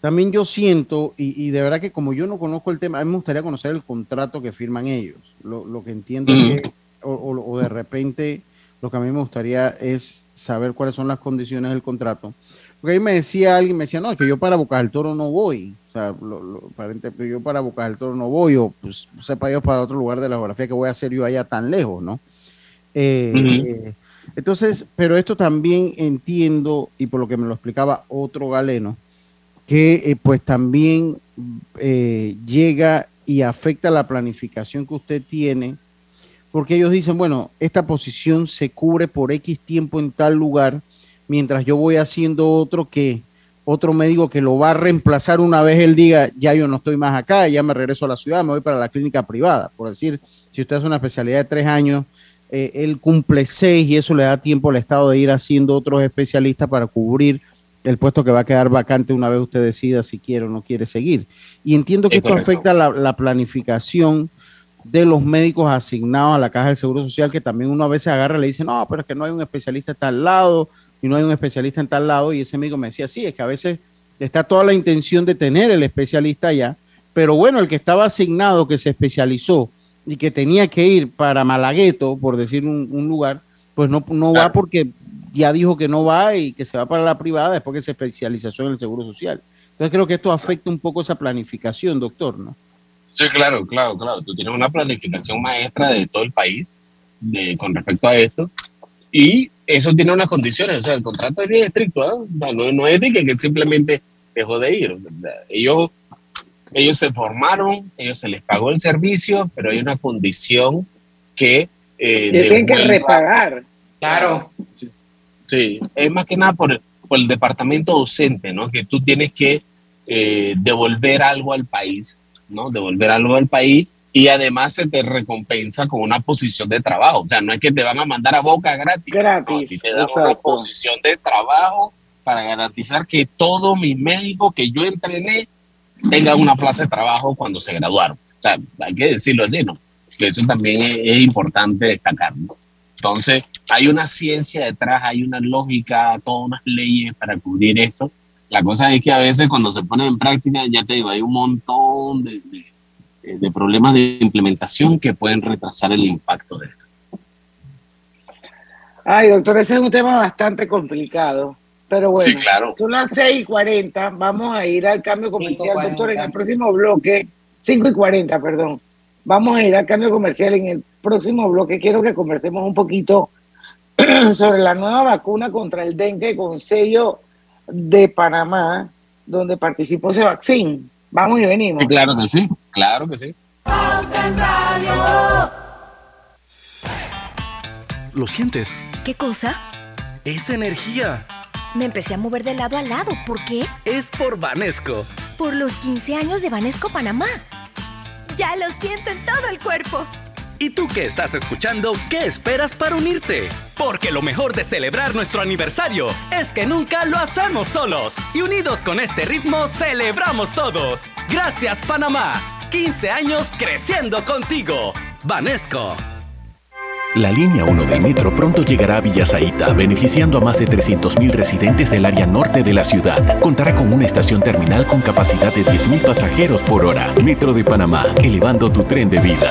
También yo siento, y, de verdad que como yo no conozco el tema, a mí me gustaría conocer el contrato que firman ellos. Lo, que entiendo es que, o, de repente, lo que a mí me gustaría es saber cuáles son las condiciones del contrato. Porque ahí me decía alguien, me decía, no, es que yo para Bocas del Toro no voy. O sea, lo, yo para Bocas del Toro no voy, o pues sepa yo para otro lugar de la geografía que voy a hacer yo allá tan lejos, ¿no? Eh, eh, entonces, pero esto también entiendo, y por lo que me lo explicaba otro galeno, que eh, pues también llega y afecta la planificación que usted tiene porque ellos dicen, bueno, esta posición se cubre por X tiempo en tal lugar, mientras yo voy haciendo otro que otro médico que lo va a reemplazar una vez él diga, ya yo no estoy más acá, ya me regreso a la ciudad, me voy para la clínica privada. Por decir, si usted hace una especialidad de tres años, eh, él cumple seis y eso le da tiempo al Estado de ir haciendo otros especialistas para cubrir el puesto que va a quedar vacante una vez usted decida si quiere o no quiere seguir. Y entiendo que esto afecta la, la planificación de los médicos asignados a la Caja del Seguro Social, que también uno a veces agarra y le dice, no, pero es que no hay un especialista en tal lado y no hay un especialista en tal lado. Y ese médico me decía, sí, es que a veces está toda la intención de tener el especialista allá, pero bueno, el que estaba asignado, que se especializó y que tenía que ir para Malagueto, por decir un, lugar, pues no, no va porque ya dijo que no va y que se va para la privada después que se especializó en el Seguro Social. Entonces creo que esto afecta un poco esa planificación, doctor, ¿no? Sí, claro, claro, claro. Tú tienes una planificación maestra de todo el país de, con respecto a esto y eso tiene unas condiciones. O sea, el contrato es bien estricto. ¿eh? No, no, es de que, simplemente dejó de ir. Ellos, ellos se formaron, ellos se les pagó el servicio, pero hay una condición que... Eh, tienen que repagar. Claro. Sí. es más que nada por, por, el departamento docente, ¿no? Que tú tienes que eh, devolver algo al país, ¿no? Devolver algo al país y además se te recompensa con una posición de trabajo. O sea, no es que te van a mandar a boca gratis. Gratis. te dan una posición de trabajo para garantizar que todo mi médico que yo entrené tenga una plaza de trabajo cuando se graduaron. O sea, hay que decirlo así, ¿no? Que eso también es, importante destacar. Entonces, hay una ciencia detrás, hay una lógica, todas unas leyes para cubrir esto. La cosa es que a veces cuando se pone en práctica, ya te digo, hay un montón de eh, de problemas de implementación que pueden retrasar el impacto de esto. Ay, doctor, ese es un tema bastante complicado. Pero bueno, sí, claro. son las 6 y 40. Vamos a ir al cambio comercial, doctor, en el próximo bloque. 5 y 40, perdón. Vamos a ir al cambio comercial. En el próximo bloque quiero que conversemos un poquito [clears throat] sobre la nueva vacuna contra el dengue con sello de Panamá, donde participó ese vaccine. Vamos y venimos. claro que sí, claro que sí. ¿Lo sientes? ¿Qué cosa? Es energía. Me empecé a mover de lado a lado. ¿Por qué? Es por Vanesco. Por los 15 años de Vanesco Panamá. Ya lo siento en todo el cuerpo. ¿Y tú que estás escuchando, qué esperas para unirte? Porque lo mejor de celebrar nuestro aniversario es que nunca lo hacemos solos. Y unidos con este ritmo, celebramos todos. Gracias Panamá. 15 años creciendo contigo. Vanesco. La línea 1 del metro pronto llegará a Villasaita, beneficiando a más de 300.000 residentes del área norte de la ciudad. Contará con una estación terminal con capacidad de 10.000 pasajeros por hora. Metro de Panamá, elevando tu tren de vida.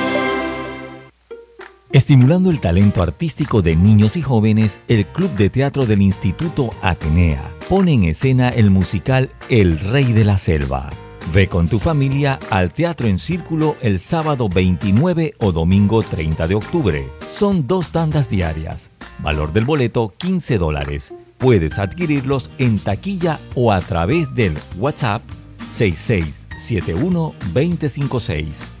Estimulando el talento artístico de niños y jóvenes, el Club de Teatro del Instituto Atenea pone en escena el musical El Rey de la Selva. Ve con tu familia al Teatro en Círculo el sábado 29 o domingo 30 de octubre. Son dos tandas diarias. Valor del boleto 15 dólares. Puedes adquirirlos en taquilla o a través del WhatsApp 6671 256.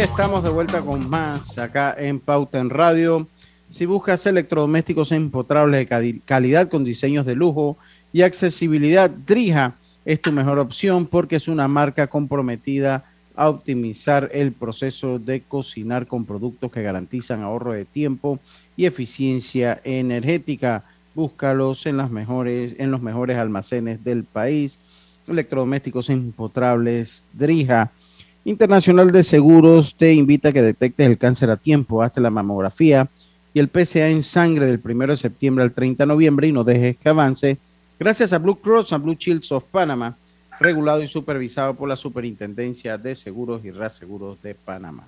Estamos de vuelta con más acá en Pauta en Radio. Si buscas electrodomésticos empotrables de calidad con diseños de lujo y accesibilidad, Drija es tu mejor opción porque es una marca comprometida a optimizar el proceso de cocinar con productos que garantizan ahorro de tiempo y eficiencia energética. Búscalos en las mejores en los mejores almacenes del país. Electrodomésticos impotrables, Drija. Internacional de Seguros te invita a que detectes el cáncer a tiempo, hasta la mamografía y el PCA en sangre del 1 de septiembre al 30 de noviembre y no dejes que avance. Gracias a Blue Cross and Blue Shields of Panama, regulado y supervisado por la Superintendencia de Seguros y Reaseguros de Panamá.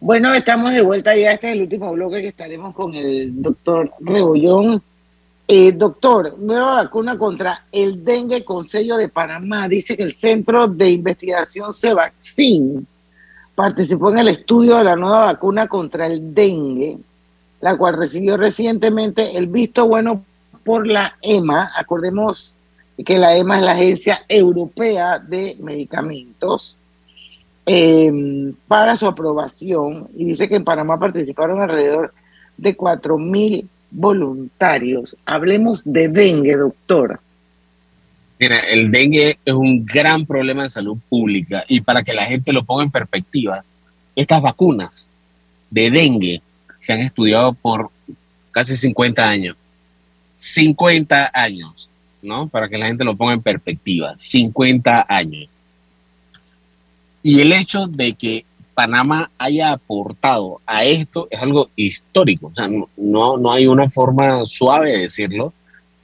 Bueno, estamos de vuelta ya. Este es el último bloque que estaremos con el doctor Rebollón. Eh, doctor, nueva vacuna contra el dengue con sello de Panamá. Dice que el Centro de Investigación Cevaccin participó en el estudio de la nueva vacuna contra el dengue, la cual recibió recientemente el visto bueno por la EMA. Acordemos que la EMA es la Agencia Europea de Medicamentos. Em, para su aprobación y dice que en Panamá participaron alrededor de 4.000 voluntarios. Hablemos de dengue, doctora. Mira, el dengue es un gran problema de salud pública y para que la gente lo ponga en perspectiva, estas vacunas de dengue se han estudiado por casi 50 años. 50 años, ¿no? Para que la gente lo ponga en perspectiva. 50 años. Y el hecho de que Panamá haya aportado a esto es algo histórico. O sea, no, no hay una forma suave de decirlo.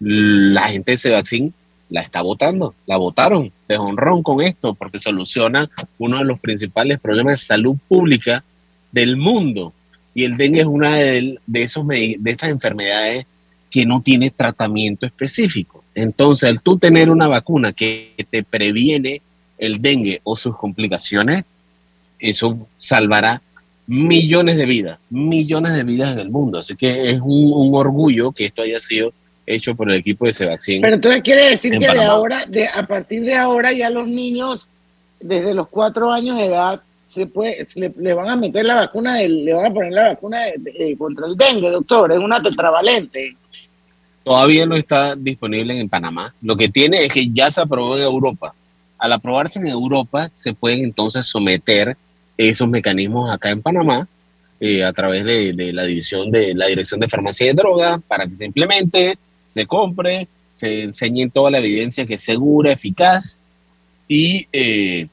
La gente de Sevaccin la está votando, la votaron de honrón con esto porque soluciona uno de los principales problemas de salud pública del mundo. Y el dengue es una de, de, esos, de estas enfermedades que no tiene tratamiento específico. Entonces, al tú tener una vacuna que te previene el dengue o sus complicaciones, eso salvará millones de vidas, millones de vidas en el mundo. Así que es un, orgullo que esto haya sido hecho por el equipo de Sebastián. Pero entonces quiere decir que de ahora, de, a partir de ahora ya los niños desde los cuatro años de edad se puede, le, van a meter la vacuna, le van a poner la vacuna contra el dengue, doctor, es una tetravalente. Todavía no está disponible en Panamá. Lo que tiene es que ya se aprobó en Europa. Al aprobarse en Europa, se pueden entonces someter esos mecanismos acá en Panamá eh, a través de, la división de la Dirección de Farmacia y Drogas para que se implemente, se compre, se enseñe toda la evidencia que es segura, eficaz y eh,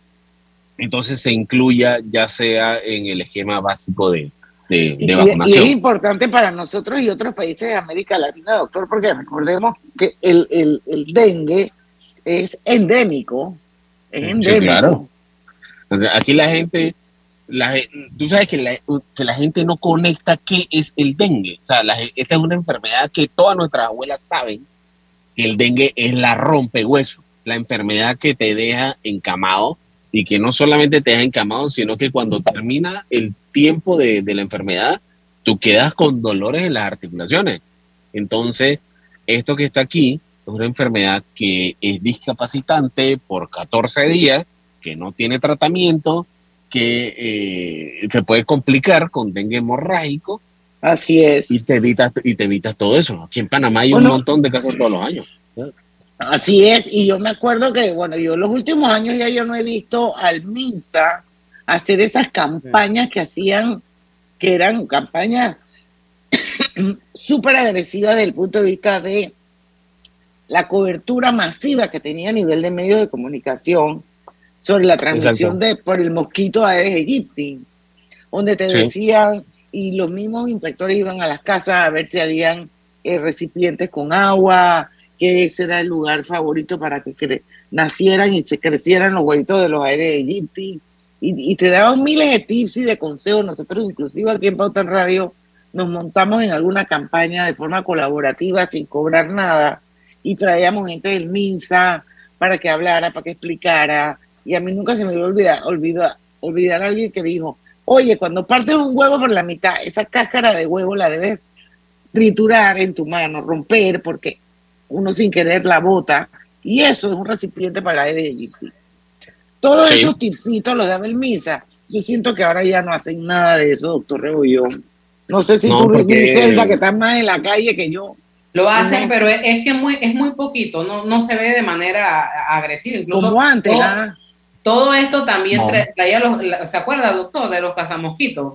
entonces se incluya ya sea en el esquema básico de, vacunación. Y es importante para nosotros y otros países de América Latina, doctor, porque recordemos que el, el dengue es endémico, es endémico. claro. aquí la gente la, tú sabes que la, que la, gente no conecta qué es el dengue. O sea, esa es una enfermedad que todas nuestras abuelas saben el dengue es la rompehueso, la enfermedad que te deja encamado y que no solamente te deja encamado, sino que cuando termina el tiempo de, de la enfermedad, tú quedas con dolores en las articulaciones. Entonces, esto que está aquí es una enfermedad que es discapacitante por 14 días, que no tiene tratamiento, que eh, se puede complicar con dengue hemorrágico. Así es. Y te evitas, y te evitas todo eso. Aquí en Panamá hay un montón de casos todos los años. Así es, y yo me acuerdo que, bueno, yo los últimos años ya yo no he visto al MINSA hacer esas campañas que hacían, que eran campañas [coughs] súper agresivas desde el punto de vista de la cobertura masiva que tenía a nivel de medios de comunicación sobre la transmisión de por el mosquito Aedes aegypti, donde te decían, y los mismos inspectores iban a las casas a ver si habían eh, recipientes con agua, que ese era el lugar favorito para que nacieran y se crecieran los huevitos de los Aedes aegypti, y, y, te daban miles de tips y de consejos. Nosotros inclusive aquí en Pauta Radio nos montamos en alguna campaña de forma colaborativa sin cobrar nada y traíamos gente del MINSA para que hablara, para que explicara, y a mí nunca se me olvida olvidar, olvidar a alguien que dijo, oye, cuando partes un huevo por la mitad, esa cáscara de huevo la debes triturar en tu mano, romper, porque uno sin querer la bota, y eso es un recipiente para el aire de Todos esos tipsitos los daba el misa. Yo siento que ahora ya no hacen nada de eso, doctor Rebollón. No sé si tú, Griselda, que estás más en la calle que yo, Lo hacen, pero es, que muy, es muy poquito, no, no se ve de manera agresiva. Incluso Como antes, todo, ¿ah? Todo esto también traía los, ¿se acuerda, doctor, de los cazamosquitos?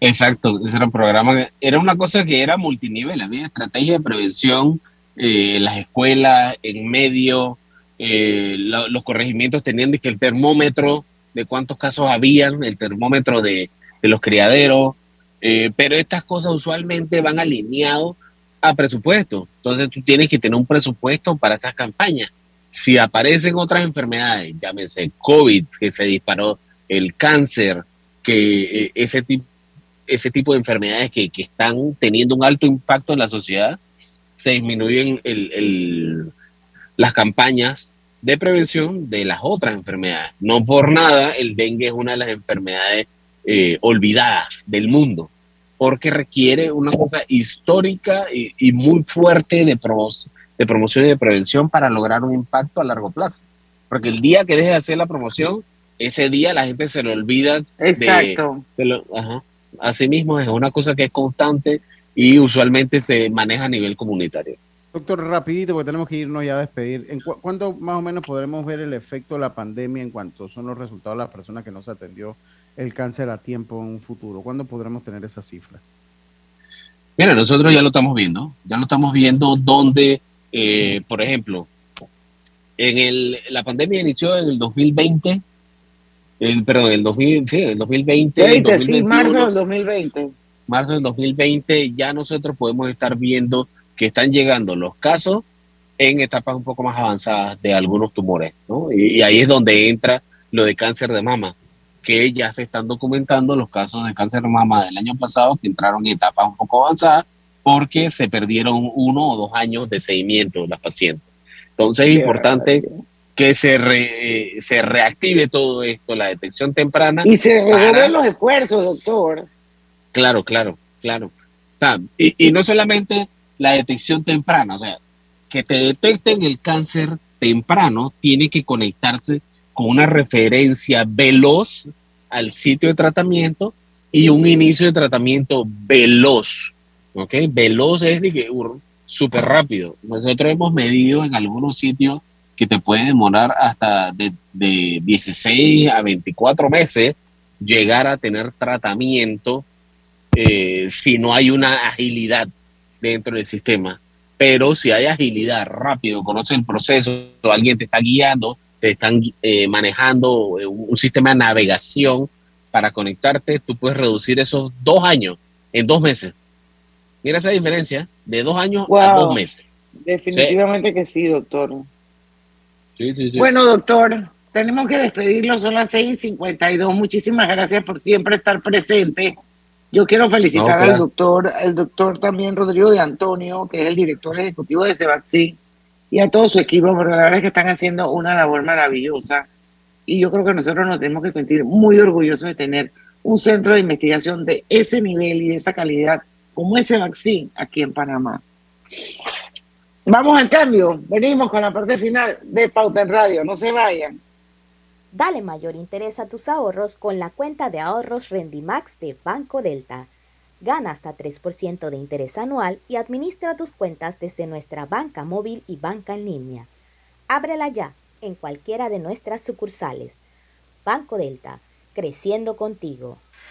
Exacto, ese era un programa, era una cosa que era multinivel, había estrategia de prevención eh, las escuelas, en medio, eh, los corregimientos tenían que el termómetro de cuántos casos habían, el termómetro de, los criaderos, eh, pero estas cosas usualmente van alineados a presupuesto, entonces tú tienes que tener un presupuesto para esas campañas. Si aparecen otras enfermedades, llámese COVID, que se disparó, el cáncer, que ese tipo ese tipo de enfermedades que, están teniendo un alto impacto en la sociedad, se disminuyen las campañas de prevención de las otras enfermedades. No por nada el dengue es una de las enfermedades eh, olvidadas del mundo, porque requiere una cosa histórica y, muy fuerte de, de promoción y de prevención para lograr un impacto a largo plazo. Porque el día que deje de hacer la promoción, ese día la gente se le olvida. Exacto. De, lo, ajá. Asimismo, es una cosa que es constante y usualmente se maneja a nivel comunitario. Doctor, rapidito, porque tenemos que irnos ya a despedir. ¿En ¿Cuándo más o menos podremos ver el efecto de la pandemia en cuanto son los resultados de las personas que no se atendió el cáncer a tiempo en un futuro? ¿Cuándo podremos tener esas cifras? Mira, nosotros ya lo estamos viendo, ya lo estamos viendo donde, eh, por ejemplo, en el, la pandemia inició en el 2020 el, perdón, el, 2000, sí, el 2020. 20, sí, marzo del 2020. Marzo del 2020 ya nosotros podemos estar viendo que están llegando los casos en etapas un poco más avanzadas de algunos tumores, ¿no? Y, ahí es donde entra lo de cáncer de mama, que ya se están documentando los casos de cáncer de mama del año pasado que entraron en etapas un poco avanzadas porque se perdieron uno o dos años de seguimiento de las pacientes. Entonces es importante que se, se reactive todo esto, la detección temprana. Y se redoben los esfuerzos, doctor. Claro, claro, claro. Y, y, no solamente la detección temprana, o sea, que te detecten el cáncer temprano tiene que conectarse con una referencia veloz al sitio de tratamiento y un inicio de tratamiento veloz. ¿Ok? Veloz es de que súper rápido. Nosotros hemos medido en algunos sitios que te puede demorar hasta de, de 16 a 24 meses llegar a tener tratamiento eh, si no hay una agilidad dentro del sistema. Pero si hay agilidad, rápido, conoces el proceso, alguien te está guiando, te están eh, manejando eh, un, sistema de navegación para conectarte, tú puedes reducir esos dos años en dos meses. Mira esa diferencia, de dos años a dos meses. Definitivamente que sí, doctor. Bueno, doctor, tenemos que despedirlo, son las 6.52. Muchísimas gracias por siempre estar presente. Yo quiero felicitar al doctor, al doctor también Rodrigo de Antonio, que es el director ejecutivo de Cevaxi, y a todo su equipo, porque la verdad es que están haciendo una labor maravillosa. Y yo creo que nosotros nos tenemos que sentir muy orgullosos de tener un centro de investigación de ese nivel y de esa calidad como ese vaccine aquí en Panamá. Vamos al cambio. Venimos con la parte final de Pauta en Radio. No se vayan. Dale mayor interés a tus ahorros con la cuenta de ahorros Rendimax de Banco Delta. Gana hasta 3% de interés anual y administra tus cuentas desde nuestra banca móvil y banca en línea. Ábrela ya en cualquiera de nuestras sucursales. Banco Delta, creciendo contigo.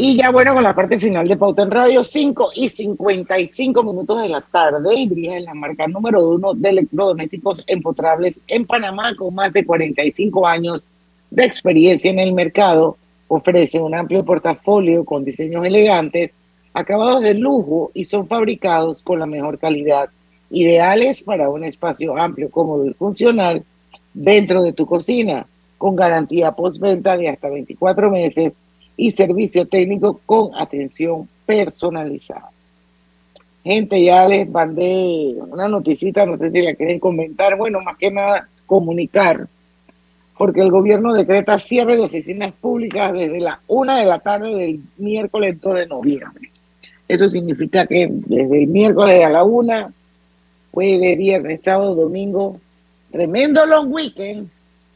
Y ya bueno, con la parte final de Pauta en Radio, 5 y 55 minutos de la tarde, y dirige la marca número uno de electrodomésticos empotrables en Panamá, con más de 45 años de experiencia en el mercado. Ofrece un amplio portafolio con diseños elegantes, acabados de lujo y son fabricados con la mejor calidad, ideales para un espacio amplio, cómodo y funcional dentro de tu cocina, con garantía postventa de hasta 24 meses y servicio técnico con atención personalizada. Gente, ya les mandé una noticita, no sé si la quieren comentar, bueno, más que nada comunicar, porque el gobierno decreta cierre de oficinas públicas desde la una de la tarde del miércoles 2 de noviembre. Eso significa que desde el miércoles a la una, jueves, viernes, sábado, domingo, tremendo long weekend,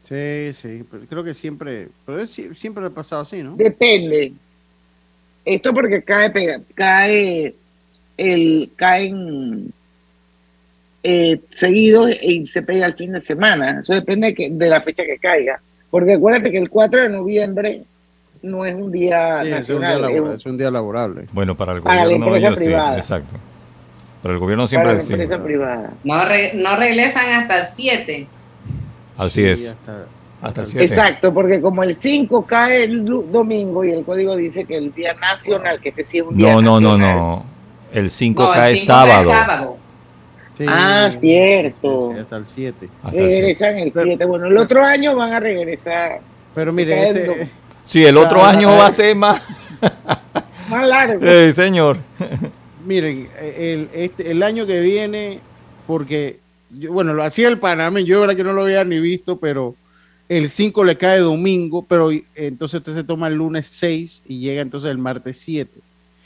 Sí, sí, creo que siempre, pero siempre ha pasado así, ¿no? Depende. Esto porque cae, pega, cae, el, caen eh, seguidos y se pega el fin de semana. Eso depende de, la fecha que caiga. Porque acuérdate que el 4 de noviembre no es un día nacional. Es un día, laborable. Bueno, para el gobierno. Para la empresa privada. exacto. Pero el gobierno siempre... Para la empresa privada. No, no regresan hasta el 7. Así es. Hasta, el Exacto, porque como el 5 cae el domingo y el código dice que el día nacional, que se sigue un día No, no, no, no. El 5 cae, sábado. ah, cierto. hasta el 7. Regresan el 7. Bueno, el otro año van a regresar. Pero mire, este, sí, el otro año va a ser más. [laughs] más largo. Sí, señor. Miren, el, este, el año que viene, porque bueno, lo hacía el Panamá, yo de verdad que no lo había ni visto, pero el 5 le cae domingo, pero entonces usted se toma el lunes 6 y llega entonces el martes 7.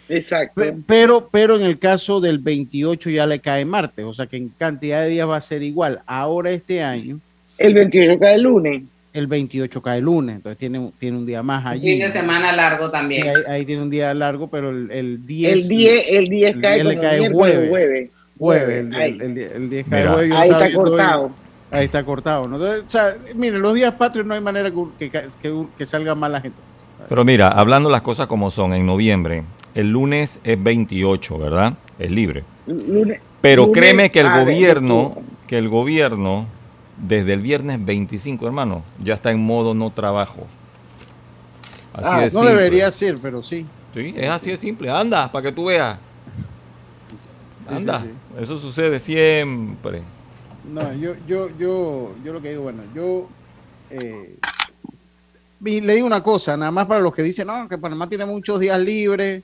Exacto. Pero, pero en el caso del 28 ya le cae martes, o sea que en cantidad de días va a ser igual. Ahora este año. El 28 cae el lunes. El 28 cae el lunes, entonces tiene, tiene un día más allí. Fin de semana largo también. Ahí, tiene un día largo, pero el, el 10. El 10, el 10 cae, el, cae jueves jueves, el, el, 10 de jueves. Ahí está cortado. ahí está cortado. ¿no? o sea, miren, los días patrios no hay manera que, que, que, salga mal la gente. Pero mira, hablando las cosas como son, en noviembre, el lunes es 28, ¿verdad? Es libre. Pero créeme que el gobierno, que el gobierno, desde el viernes 25, hermano, ya está en modo no trabajo. Así ah, no debería ser, pero sí. Sí, es así de simple. Anda, para que tú veas. Anda, eso sucede siempre. No, yo, yo, yo, yo lo que digo, bueno, yo eh, le digo una cosa, nada más para los que dicen, no, que Panamá tiene muchos días libres.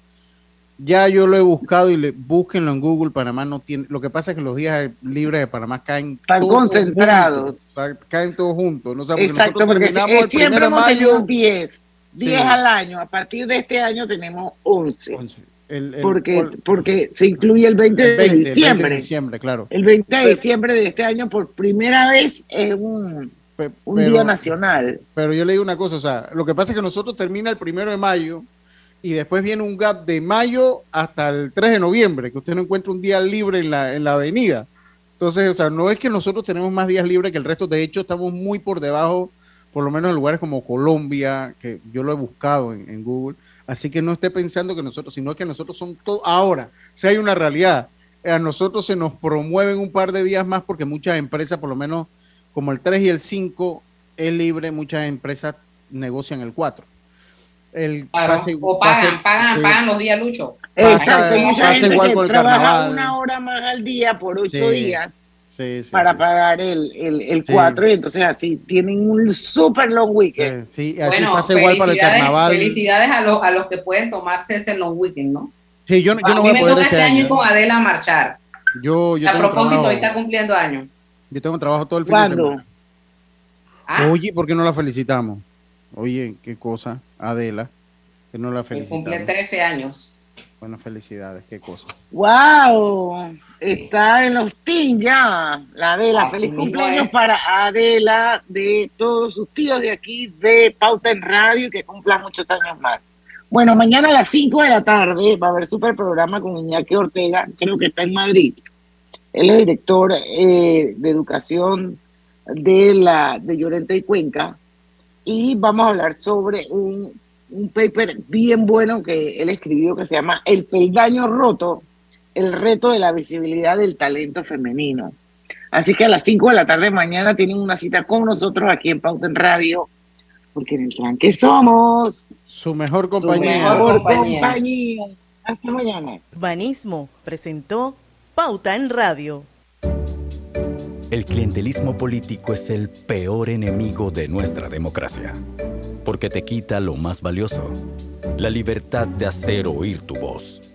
Ya yo lo he buscado y le, búsquenlo en Google. Panamá no tiene. Lo que pasa es que los días libres de Panamá caen. Están concentrados. caen todos juntos. ¿no? Exacto, porque eh, siempre hemos tenido 10. 10 al año. A partir de este año tenemos 11. 11 porque, porque se incluye el 20, de diciembre. de diciembre, claro. El 20 de diciembre de este año por primera vez es un, un día nacional. Pero yo le digo una cosa, o sea, lo que pasa es que nosotros termina el primero de mayo y después viene un gap de mayo hasta el 3 de noviembre, que usted no encuentra un día libre en la, en la avenida. Entonces, o sea, no es que nosotros tenemos más días libres que el resto, de hecho estamos muy por debajo, por lo menos en lugares como Colombia, que yo lo he buscado en Google, Así que no esté pensando que nosotros, sino que nosotros son todos. Ahora, si hay una realidad, a nosotros se nos promueven un par de días más porque muchas empresas, por lo menos como el 3 y el 5 es libre, muchas empresas negocian el 4. El o pagan, pagan, los días lucho. Exacto, mucha gente que trabaja una hora más al día por ocho días para pagar el, el, el 4 y entonces así tienen un super long weekend. Sí, así pasa igual para el carnaval. Felicidades a, los, a los que pueden tomarse ese long weekend, ¿no? Sí, yo, yo no voy a poder este, este año, con Adela a marchar. Yo, yo a propósito, hoy está cumpliendo años. Yo tengo trabajo todo el fin de semana. ¿Ah? Oye, ¿por qué no la felicitamos? Oye, qué cosa, Adela, que no la felicitamos. Cumple 13 años. Bueno, felicidades, qué cosa. ¡Wow! Está en los team ya, la Adela. Feliz cumpleaños para Adela, de todos sus tíos de aquí, de Pauta en Radio, que cumpla muchos años más. Bueno, mañana a las 5 de la tarde va a haber super programa con Iñaki Ortega, creo que está en Madrid. Él es director eh, de educación de la de Llorente y Cuenca y vamos a hablar sobre un un paper bien bueno que él escribió que se llama El peldaño roto, el reto de la visibilidad del talento femenino. Así que a las 5 de la tarde mañana tienen una cita con nosotros aquí en Pauta en Radio, porque en el tranque somos su mejor compañía. Su mejor compañía. Hasta mañana. Urbanismo presentó Pauta en Radio. El clientelismo político es el peor enemigo de nuestra democracia porque te quita lo más valioso, la libertad de hacer oír tu voz.